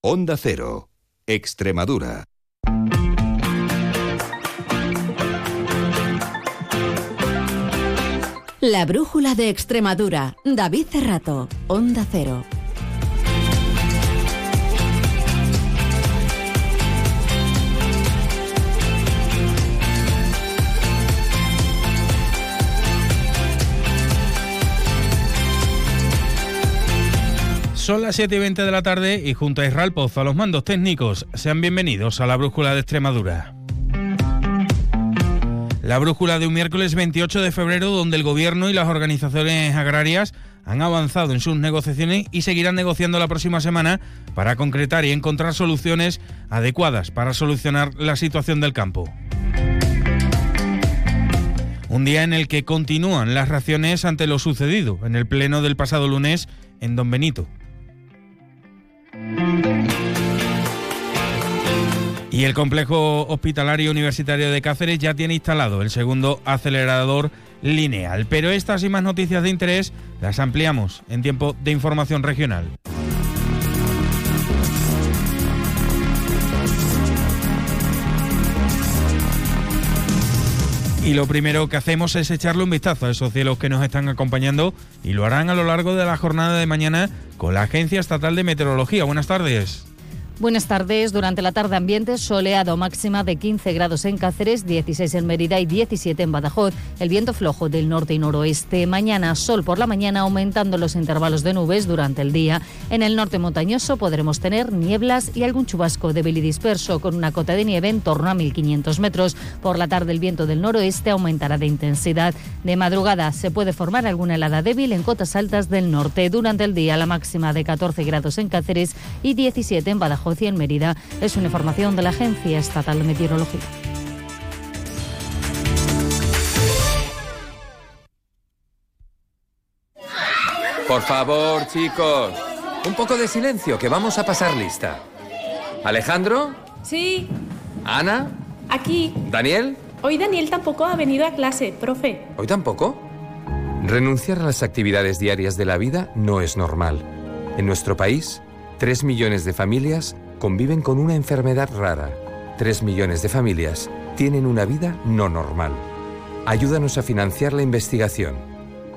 Onda Cero, Extremadura. La brújula de Extremadura. David Cerrato, Onda Cero. Son las 7 y 20 de la tarde y junto a Israel Pozo a los mandos técnicos, sean bienvenidos a la Brújula de Extremadura. La brújula de un miércoles 28 de febrero donde el Gobierno y las organizaciones agrarias han avanzado en sus negociaciones y seguirán negociando la próxima semana para concretar y encontrar soluciones adecuadas para solucionar la situación del campo. Un día en el que continúan las reacciones ante lo sucedido en el pleno del pasado lunes en Don Benito. Y el complejo hospitalario universitario de Cáceres ya tiene instalado el segundo acelerador lineal. Pero estas y más noticias de interés las ampliamos en tiempo de información regional. Y lo primero que hacemos es echarle un vistazo a esos cielos que nos están acompañando y lo harán a lo largo de la jornada de mañana con la Agencia Estatal de Meteorología. Buenas tardes. Buenas tardes. Durante la tarde ambiente soleado máxima de 15 grados en Cáceres, 16 en Mérida y 17 en Badajoz. El viento flojo del norte y noroeste. Mañana sol por la mañana aumentando los intervalos de nubes durante el día. En el norte montañoso podremos tener nieblas y algún chubasco débil y disperso con una cota de nieve en torno a 1500 metros. Por la tarde el viento del noroeste aumentará de intensidad. De madrugada se puede formar alguna helada débil en cotas altas del norte. Durante el día la máxima de 14 grados en Cáceres y 17 en Badajoz y en Mérida. Es una información de la Agencia Estatal de Meteorología. Por favor, chicos, un poco de silencio, que vamos a pasar lista. Alejandro, Sí, Ana, aquí. Daniel, Hoy Daniel tampoco ha venido a clase, profe. ¿hoy tampoco? Renunciar a las actividades diarias de la vida no es normal. En nuestro país, 3 millones de familias conviven con una enfermedad rara. 3 millones de familias tienen una vida no normal. Ayúdanos a financiar la investigación.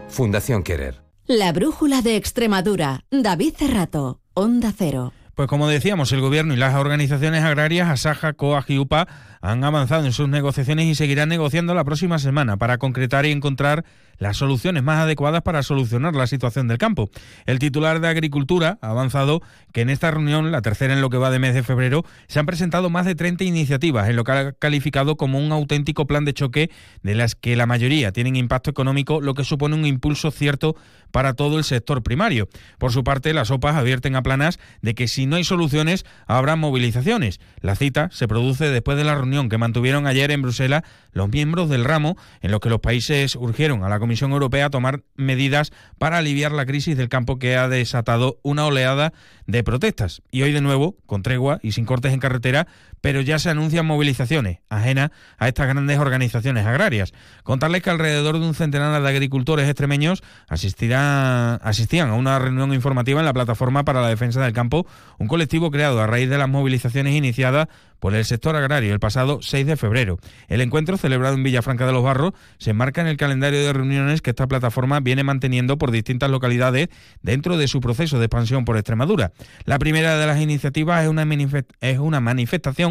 Fundación Querer. La brújula de Extremadura. David Cerrato, Onda Cero. Pues como decíamos, el Gobierno y las organizaciones agrarias, Asaja, COAG y UPA, han avanzado en sus negociaciones y seguirán negociando la próxima semana para concretar y encontrar las soluciones más adecuadas para solucionar la situación del campo. El titular de Agricultura ha avanzado que en esta reunión, la tercera en lo que va de mes de febrero, se han presentado más de 30 iniciativas en lo que ha calificado como un auténtico plan de choque de las que la mayoría tienen impacto económico, lo que supone un impulso cierto para todo el sector primario. Por su parte, las OPAs advierten a Planas de que si no hay soluciones, habrá movilizaciones. La cita se produce después de la reunión que mantuvieron ayer en Bruselas los miembros del ramo, en los que los países urgieron a la Comisión Europea a tomar medidas para aliviar la crisis del campo que ha desatado una oleada de protestas. Y hoy de nuevo, con tregua y sin cortes en carretera, pero ya se anuncian movilizaciones ajenas a estas grandes organizaciones agrarias. Contarles que alrededor de un centenar de agricultores extremeños asistirán, asistían a una reunión informativa en la Plataforma para la Defensa del Campo, un colectivo creado a raíz de las movilizaciones iniciadas por el sector agrario el pasado 6 de febrero. El encuentro, celebrado en Villafranca de los Barros, se enmarca en el calendario de reuniones que esta plataforma viene manteniendo por distintas localidades dentro de su proceso de expansión por Extremadura. La primera de las iniciativas es una, es una manifestación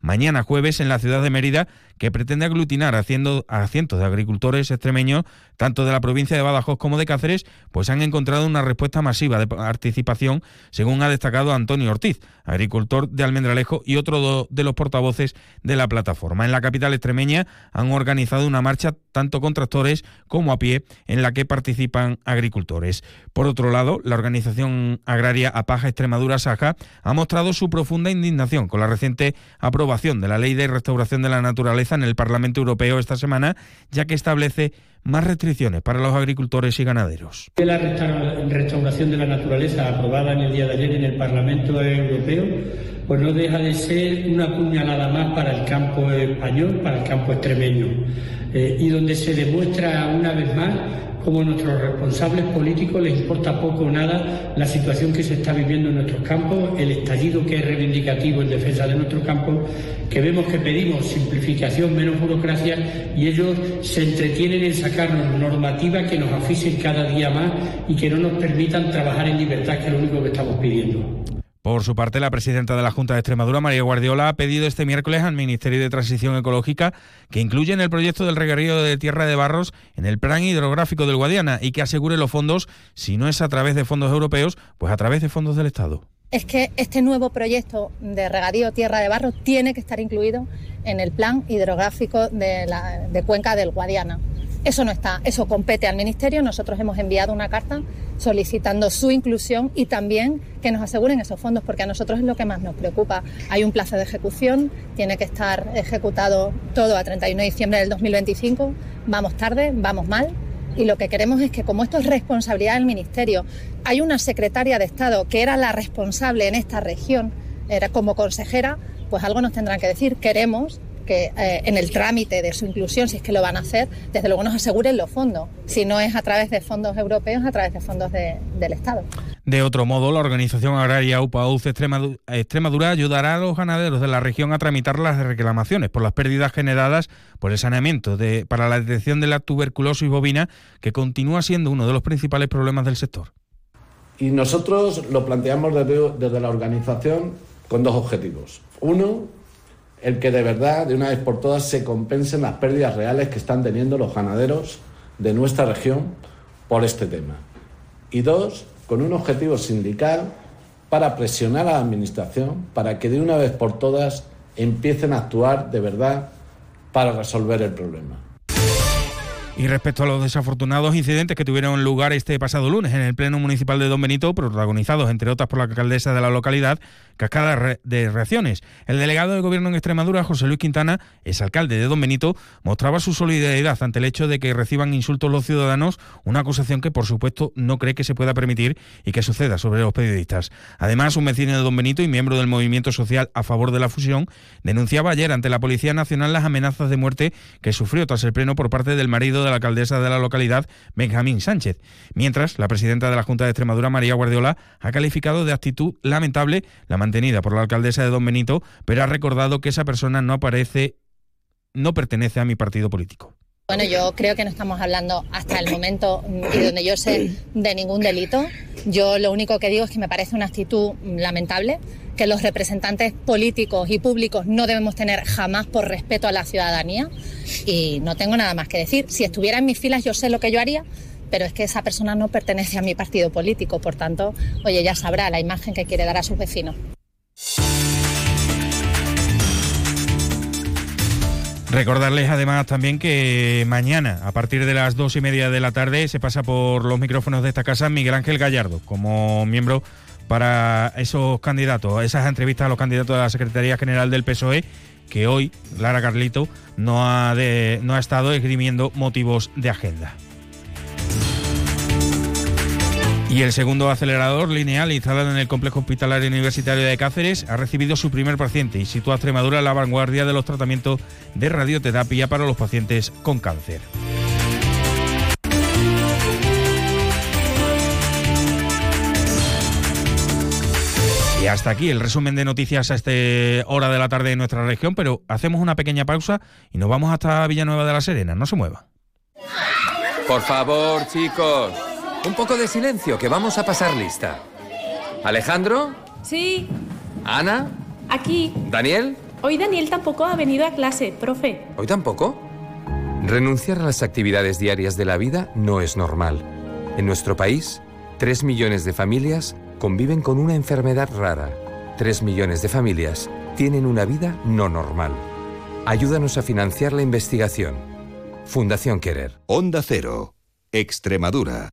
mañana jueves en la ciudad de Mérida que pretende aglutinar a, a cientos de agricultores extremeños, tanto de la provincia de Badajoz como de Cáceres, pues han encontrado una respuesta masiva de participación, según ha destacado Antonio Ortiz, agricultor de Almendralejo y otro de los portavoces de la plataforma. En la capital extremeña han organizado una marcha tanto con tractores como a pie en la que participan agricultores. Por otro lado, la organización agraria Apaja Extremadura Saja ha mostrado su profunda indignación con la reciente aprobación de la Ley de Restauración de la Naturaleza en el Parlamento Europeo esta semana, ya que establece más restricciones para los agricultores y ganaderos. La restauración de la naturaleza aprobada en el día de ayer en el Parlamento Europeo, pues no deja de ser una puñalada más para el campo español, para el campo extremeño, eh, y donde se demuestra una vez más como a nuestros responsables políticos les importa poco o nada la situación que se está viviendo en nuestros campos, el estallido que es reivindicativo en defensa de nuestros campos, que vemos que pedimos simplificación, menos burocracia y ellos se entretienen en sacarnos normativas que nos asfixien cada día más y que no nos permitan trabajar en libertad, que es lo único que estamos pidiendo. Por su parte, la presidenta de la Junta de Extremadura, María Guardiola, ha pedido este miércoles al Ministerio de Transición Ecológica que incluya en el proyecto del reguerío de tierra de barros en el plan hidrográfico del Guadiana y que asegure los fondos, si no es a través de fondos europeos, pues a través de fondos del Estado. Es que este nuevo proyecto de regadío tierra de barros tiene que estar incluido en el plan hidrográfico de, la, de Cuenca del Guadiana. Eso no está, eso compete al Ministerio. Nosotros hemos enviado una carta solicitando su inclusión y también que nos aseguren esos fondos, porque a nosotros es lo que más nos preocupa. Hay un plazo de ejecución, tiene que estar ejecutado todo a 31 de diciembre del 2025. Vamos tarde, vamos mal. Y lo que queremos es que, como esto es responsabilidad del Ministerio, hay una secretaria de Estado que era la responsable en esta región, era como consejera, pues algo nos tendrán que decir. Queremos que eh, en el trámite de su inclusión, si es que lo van a hacer, desde luego nos aseguren los fondos. Si no es a través de fondos europeos, a través de fondos del Estado. De otro modo, la organización agraria UPAUZ Extremadura, Extremadura ayudará a los ganaderos de la región a tramitar las reclamaciones por las pérdidas generadas por el saneamiento de, para la detección de la tuberculosis bovina, que continúa siendo uno de los principales problemas del sector. Y nosotros lo planteamos desde, desde la organización con dos objetivos. Uno, el que de verdad, de una vez por todas, se compensen las pérdidas reales que están teniendo los ganaderos de nuestra región por este tema. Y dos, con un objetivo sindical para presionar a la Administración para que de una vez por todas empiecen a actuar de verdad para resolver el problema. Y respecto a los desafortunados incidentes que tuvieron lugar este pasado lunes en el Pleno Municipal de Don Benito, protagonizados entre otras por la alcaldesa de la localidad, cascada de reacciones. El delegado de Gobierno en Extremadura, José Luis Quintana, es alcalde de Don Benito, mostraba su solidaridad ante el hecho de que reciban insultos los ciudadanos, una acusación que por supuesto no cree que se pueda permitir y que suceda sobre los periodistas. Además, un vecino de Don Benito y miembro del movimiento social a favor de la fusión, denunciaba ayer ante la Policía Nacional las amenazas de muerte que sufrió tras el pleno por parte del marido de la alcaldesa de la localidad, Benjamín Sánchez. Mientras, la presidenta de la Junta de Extremadura, María Guardiola, ha calificado de actitud lamentable la mantenida por la alcaldesa de Don Benito, pero ha recordado que esa persona no aparece, no pertenece a mi partido político. Bueno, yo creo que no estamos hablando hasta el momento y donde yo sé de ningún delito. Yo lo único que digo es que me parece una actitud lamentable que los representantes políticos y públicos no debemos tener jamás por respeto a la ciudadanía y no tengo nada más que decir. Si estuviera en mis filas yo sé lo que yo haría, pero es que esa persona no pertenece a mi partido político, por tanto, oye, ya sabrá la imagen que quiere dar a sus vecinos. Recordarles además también que mañana, a partir de las dos y media de la tarde, se pasa por los micrófonos de esta casa Miguel Ángel Gallardo, como miembro para esos candidatos, esas entrevistas a los candidatos de la Secretaría General del PSOE, que hoy Lara Carlito no ha, estado esgrimiendo motivos de agenda. Y el segundo acelerador lineal instalado en el complejo hospitalario universitario de Cáceres ha recibido su primer paciente y sitúa a Extremadura en la vanguardia de los tratamientos de radioterapia para los pacientes con cáncer. Y hasta aquí el resumen de noticias a esta hora de la tarde en nuestra región, pero hacemos una pequeña pausa y nos vamos hasta Villanueva de la Serena. No se mueva. Por favor, chicos. Un poco de silencio, que vamos a pasar lista. ¿Alejandro? Sí. ¿Ana? Aquí. ¿Daniel? Hoy Daniel tampoco ha venido a clase, profe. ¿Hoy tampoco? Renunciar a las actividades diarias de la vida no es normal. En nuestro país, tres millones de familias conviven con una enfermedad rara. Tres millones de familias tienen una vida no normal. Ayúdanos a financiar la investigación. Fundación Querer. Onda Cero. Extremadura.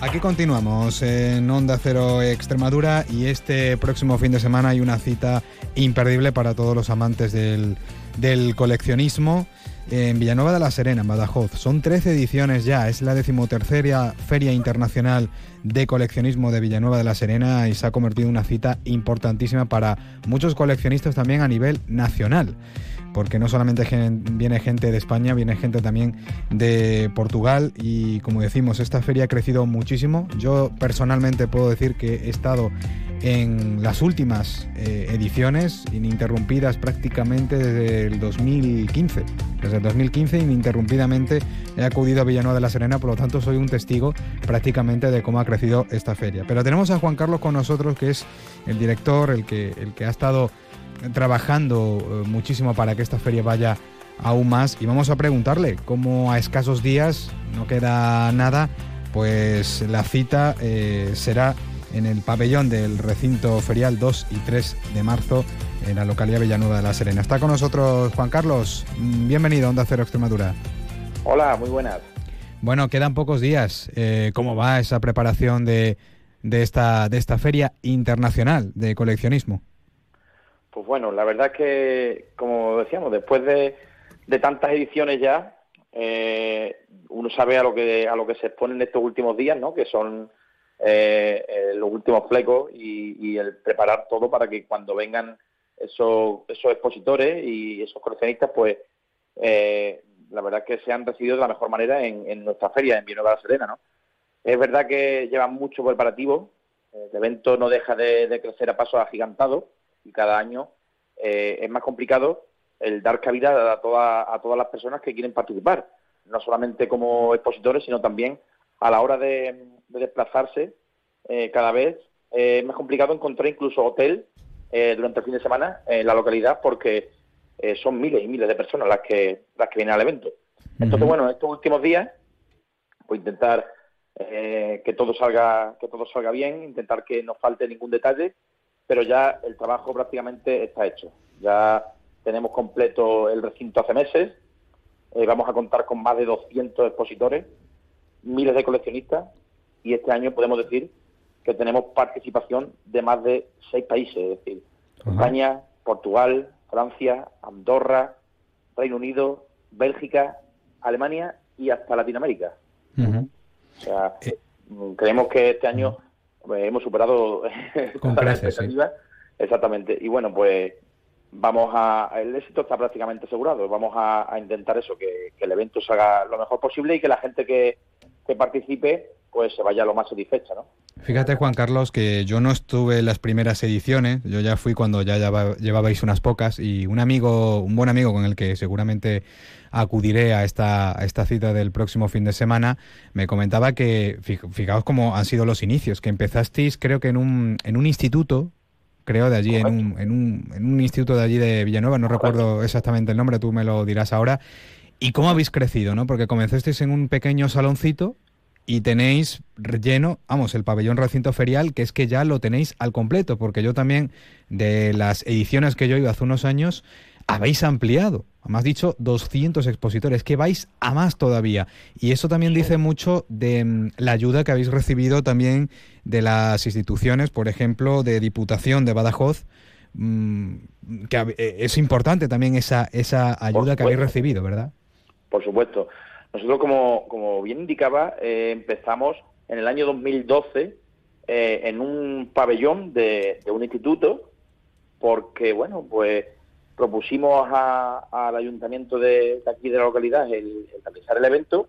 Aquí continuamos en Onda Cero Extremadura y este próximo fin de semana hay una cita imperdible para todos los amantes del, del coleccionismo en Villanueva de la Serena, en Badajoz. Son 13 ediciones ya, es la decimotercera Feria Internacional de Coleccionismo de Villanueva de la Serena y se ha convertido en una cita importantísima para muchos coleccionistas también a nivel nacional porque no solamente viene gente de España, viene gente también de Portugal y como decimos, esta feria ha crecido muchísimo. Yo personalmente puedo decir que he estado en las últimas eh, ediciones, ininterrumpidas prácticamente desde el 2015. Desde el 2015 ininterrumpidamente he acudido a Villanueva de la Serena, por lo tanto soy un testigo prácticamente de cómo ha crecido esta feria. Pero tenemos a Juan Carlos con nosotros, que es el director, el que, el que ha estado trabajando eh, muchísimo para que esta feria vaya aún más y vamos a preguntarle cómo a escasos días, no queda nada, pues la cita eh, será en el pabellón del recinto ferial 2 y 3 de marzo en la localidad Villanueva de la Serena. Está con nosotros Juan Carlos. Mm, bienvenido a Onda Cero Extremadura. Hola, muy buenas. Bueno, quedan pocos días. Eh, ¿Cómo va esa preparación de, de, esta, de esta feria internacional de coleccionismo? Pues bueno, la verdad es que, como decíamos, después de, de tantas ediciones ya, eh, uno sabe a lo que a lo que se expone en estos últimos días, ¿no? Que son eh, eh, los últimos flecos y, el preparar todo para que cuando vengan esos, esos expositores y esos coleccionistas, pues la verdad es que sean recibidos de la mejor manera en, nuestra feria en Villanueva de la Serena, ¿no? Es verdad que llevan mucho preparativo, el evento no deja de, crecer a pasos agigantados y cada año es más complicado el dar cabida a, toda, a todas las personas que quieren participar, no solamente como expositores, sino también a la hora de, desplazarse eh, cada vez eh, es más complicado encontrar incluso hotel eh, durante el fin de semana en la localidad porque son miles y miles de personas las que las que vienen al evento. Entonces, bueno, estos últimos días, pues intentar que todo salga que todo salga bien, intentar que no falte ningún detalle, pero ya el trabajo prácticamente está hecho. Ya tenemos completo el recinto hace meses, vamos a contar con más de 200 expositores miles de coleccionistas y este año podemos decir que tenemos participación de más de seis países, es decir, España, Portugal, Francia, Andorra, Reino Unido, Bélgica, Alemania y hasta Latinoamérica. O sea, eh. creemos que este año hemos superado las expectativas. Exactamente. Y bueno, pues vamos a el éxito está prácticamente asegurado. Vamos a, intentar eso, que, que, el evento se haga lo mejor posible y que la gente que, que participe pues se vaya lo más satisfecha, ¿no? Fíjate, Juan Carlos, que yo no estuve en las primeras ediciones, yo ya fui cuando ya llevabais unas pocas y un amigo, un buen amigo con el que seguramente acudiré a esta, a esta cita del próximo fin de semana, me comentaba que, fijaos cómo han sido los inicios, que empezasteis creo que en un, en un instituto, creo de allí, en un, en, un, en un instituto de allí de Villanueva, no recuerdo exactamente el nombre, tú me lo dirás ahora, ¿Y cómo habéis crecido, no? Porque comenzasteis en un pequeño saloncito y tenéis relleno, vamos, el pabellón recinto ferial, que es que ya lo tenéis al completo, porque yo también, de las ediciones que yo iba hace unos años, habéis ampliado. Además dicho 200 expositores, que vais a más todavía. Y eso también dice mucho de mm, la ayuda que habéis recibido también de las instituciones, por ejemplo, de Diputación de Badajoz, mm, que eh, es importante también esa, esa ayuda que habéis recibido, ¿verdad? Por supuesto. Nosotros, como, como bien indicaba, eh, empezamos en el año 2012 eh, en un pabellón de, un instituto porque, bueno, pues propusimos al ayuntamiento de, aquí de la localidad el, realizar el evento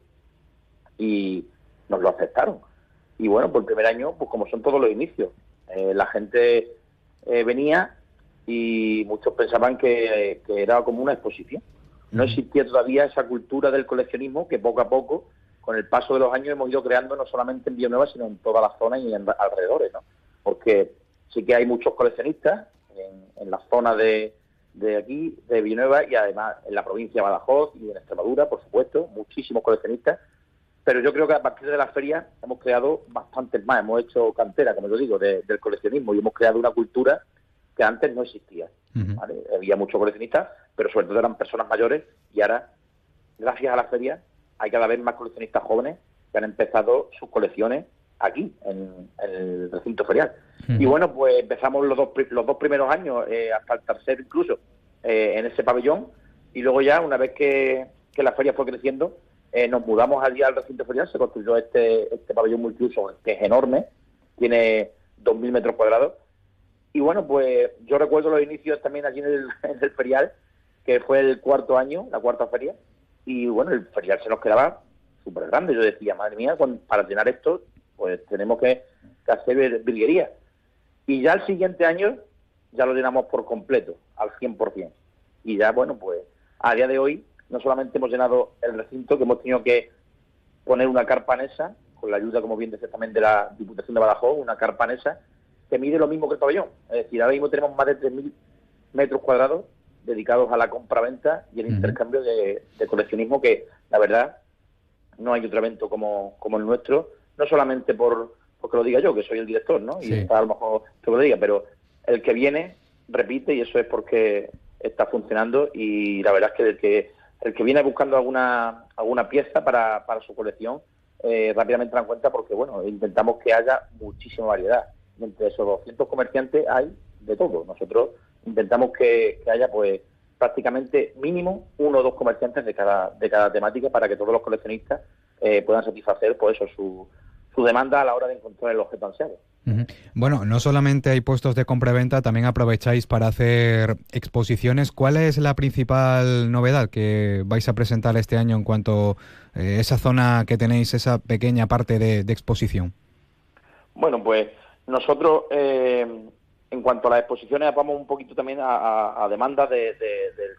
y nos lo aceptaron. Y bueno, por el primer año, pues como son todos los inicios, eh, la gente venía y muchos pensaban que, era como una exposición no existía todavía esa cultura del coleccionismo que poco a poco, con el paso de los años, hemos ido creando no solamente en Villanueva, sino en toda la zona y en alrededores, ¿no? Porque sí que hay muchos coleccionistas en, la zona de, aquí, de Villanueva, y además en la provincia de Badajoz y en Extremadura, por supuesto, muchísimos coleccionistas. Pero yo creo que a partir de la feria hemos creado bastantes más, hemos hecho cantera, como yo digo, del coleccionismo y hemos creado una cultura que antes no existía. Había muchos coleccionistas, pero sobre todo eran personas mayores y ahora, gracias a la feria, hay cada vez más coleccionistas jóvenes que han empezado sus colecciones aquí, en, el recinto ferial. Y bueno, pues empezamos los dos, los dos primeros años, eh, hasta el tercer incluso, eh, en ese pabellón, y luego ya, una vez que, que la feria fue creciendo, eh, nos mudamos allí al recinto ferial, se construyó este, este pabellón multiuso que es enorme, tiene 2.000 metros cuadrados. Y bueno, pues yo recuerdo los inicios también allí en el, ferial, que fue el cuarto año, la cuarta feria, y bueno, el ferial se nos quedaba súper grande. Yo decía, madre mía, para llenar esto, pues tenemos que, hacer virguería. Y ya el siguiente año ya lo llenamos por completo, al 100%. Y ya, bueno, pues a día de hoy no solamente hemos llenado el recinto, que hemos tenido que poner una carpanesa, con la ayuda, como bien dice también, de la Diputación de Badajoz, una carpanesa que mide lo mismo que el pabellón. Es decir, ahora mismo tenemos más de 3.000 metros cuadrados dedicados a la compra-venta y el intercambio de, coleccionismo, que la verdad no hay otro evento como, como el nuestro, no solamente por porque lo diga yo, que soy el director, ¿no? Y está a lo mejor que lo diga, pero el que viene repite y eso es porque está funcionando y la verdad es que el que, el que viene buscando alguna, alguna pieza para, para su colección eh, rápidamente dan cuenta porque, bueno, intentamos que haya muchísima variedad. Entre esos 200 comerciantes hay de todo. Nosotros intentamos que, haya, pues, prácticamente mínimo uno o dos comerciantes de cada, de cada temática para que todos los coleccionistas eh, puedan satisfacer, pues, eso, su, su demanda a la hora de encontrar el objeto ansiado. Bueno, no solamente hay puestos de compra-venta, también aprovecháis para hacer exposiciones. ¿Cuál es la principal novedad que vais a presentar este año en cuanto a eh, esa zona que tenéis, esa pequeña parte de, exposición? Bueno, pues nosotros, eh, en cuanto a las exposiciones, vamos un poquito también a, demanda del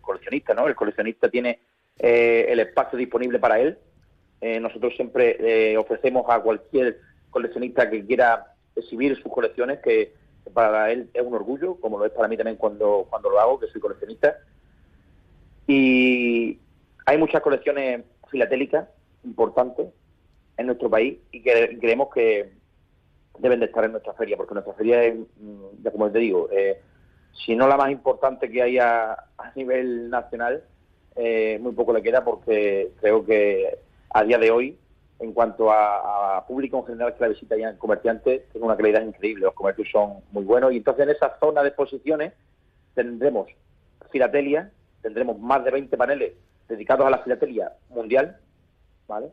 coleccionista, ¿no? El coleccionista tiene eh, el espacio disponible para él. nosotros siempre ofrecemos a cualquier coleccionista que quiera exhibir sus colecciones, que para él es un orgullo, como lo es para mí también cuando, cuando lo hago, que soy coleccionista. Y hay muchas colecciones filatélicas importantes en nuestro país y que creemos que deben de estar en nuestra feria, porque nuestra feria es, mm, ya como te digo, eh, si no la más importante que hay a, nivel nacional, eh, muy poco le queda porque creo que a día de hoy en cuanto a, público en general que la visita ya en comerciantes, tiene una calidad increíble, los comercios son muy buenos y entonces en esa zona de exposiciones tendremos filatelia, tendremos más de 20 paneles dedicados a la filatelia mundial, ¿vale?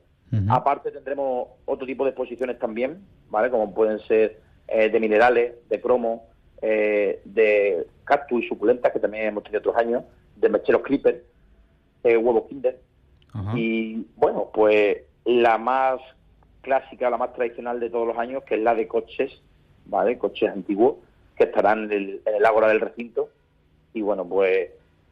Aparte tendremos otro tipo de exposiciones también, ¿vale? Como pueden ser eh, de minerales, de cromo, eh, de cactus y suculentas, que también hemos tenido otros años, de mecheros clipper, eh, huevos kinder. Y bueno, pues la más clásica, la más tradicional de todos los años, que es la de coches, ¿vale? Coches antiguos, que estarán en el, en ágora del recinto. Y bueno, pues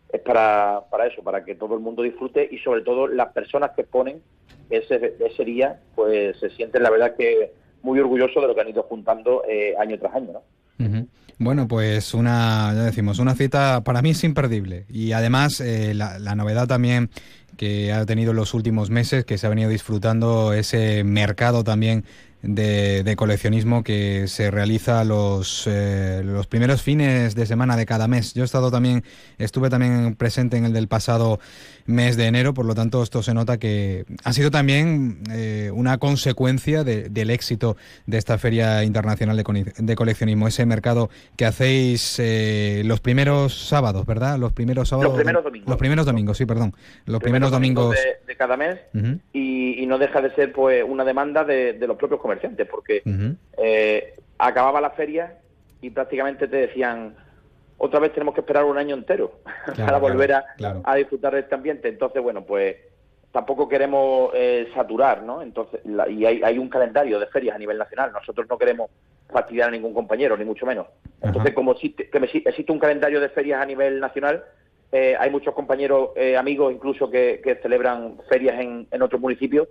es para, para eso, para que todo el mundo disfrute y sobre todo las personas que exponen ese, ese día, pues se sienten la verdad que muy orgullosos de lo que han ido juntando eh, año tras año, ¿no? Bueno, pues una, ya decimos, una cita para mí es imperdible. Y además, eh, la, la, novedad también que ha tenido en los últimos meses, que se ha venido disfrutando ese mercado también de, coleccionismo que se realiza los, eh, los primeros fines de semana de cada mes. Yo he estado también, estuve también presente en el del pasado mes de enero, por lo tanto esto se nota que ha sido también eh, una consecuencia del éxito de esta Feria Internacional de, Coleccionismo, ese mercado que hacéis eh, los primeros sábados, ¿verdad? Los primeros sábados. Los primeros domingos. Los primeros domingos, sí, perdón. Los primeros, domingos, de, cada mes y, no deja de ser pues una demanda de, de los propios comerciantes, porque eh, acababa la feria y prácticamente te decían, otra vez tenemos que esperar un año entero para volver a, disfrutar de este ambiente. Entonces, bueno, pues tampoco queremos eh, saturar, ¿no? Entonces, y hay, un calendario de ferias a nivel nacional. Nosotros no queremos fastidiar a ningún compañero, ni mucho menos. Entonces, como existe, existe un calendario de ferias a nivel nacional, eh, hay muchos compañeros, amigos incluso, que, celebran ferias en, en otros municipios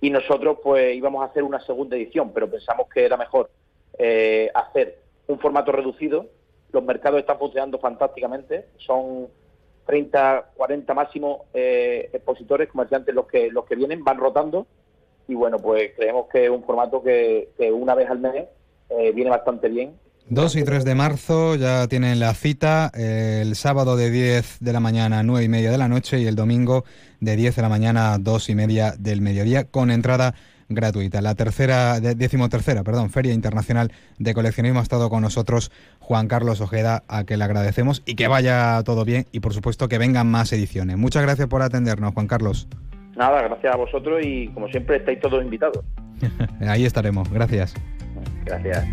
y nosotros pues íbamos a hacer una segunda edición, pero pensamos que era mejor eh, hacer un formato reducido. Los mercados están funcionando fantásticamente, son 30, 40 máximo eh, expositores, comerciantes los que los que vienen, van rotando. Y bueno, pues creemos que es un formato que, una vez al mes eh, viene bastante bien 2 y 3 de marzo ya tienen la cita, el sábado de 10 de la mañana a 9 y media de la noche y el domingo de 10 de la mañana a 2 y media del mediodía, con entrada gratuita. La tercera, decimotercera, perdón, Feria Internacional de Coleccionismo ha estado con nosotros Juan Carlos Ojeda, a que le agradecemos y que vaya todo bien y por supuesto que vengan más ediciones. Muchas gracias por atendernos, Juan Carlos. Nada, gracias a vosotros y como siempre estáis todos invitados. Ahí estaremos. Gracias. Gracias.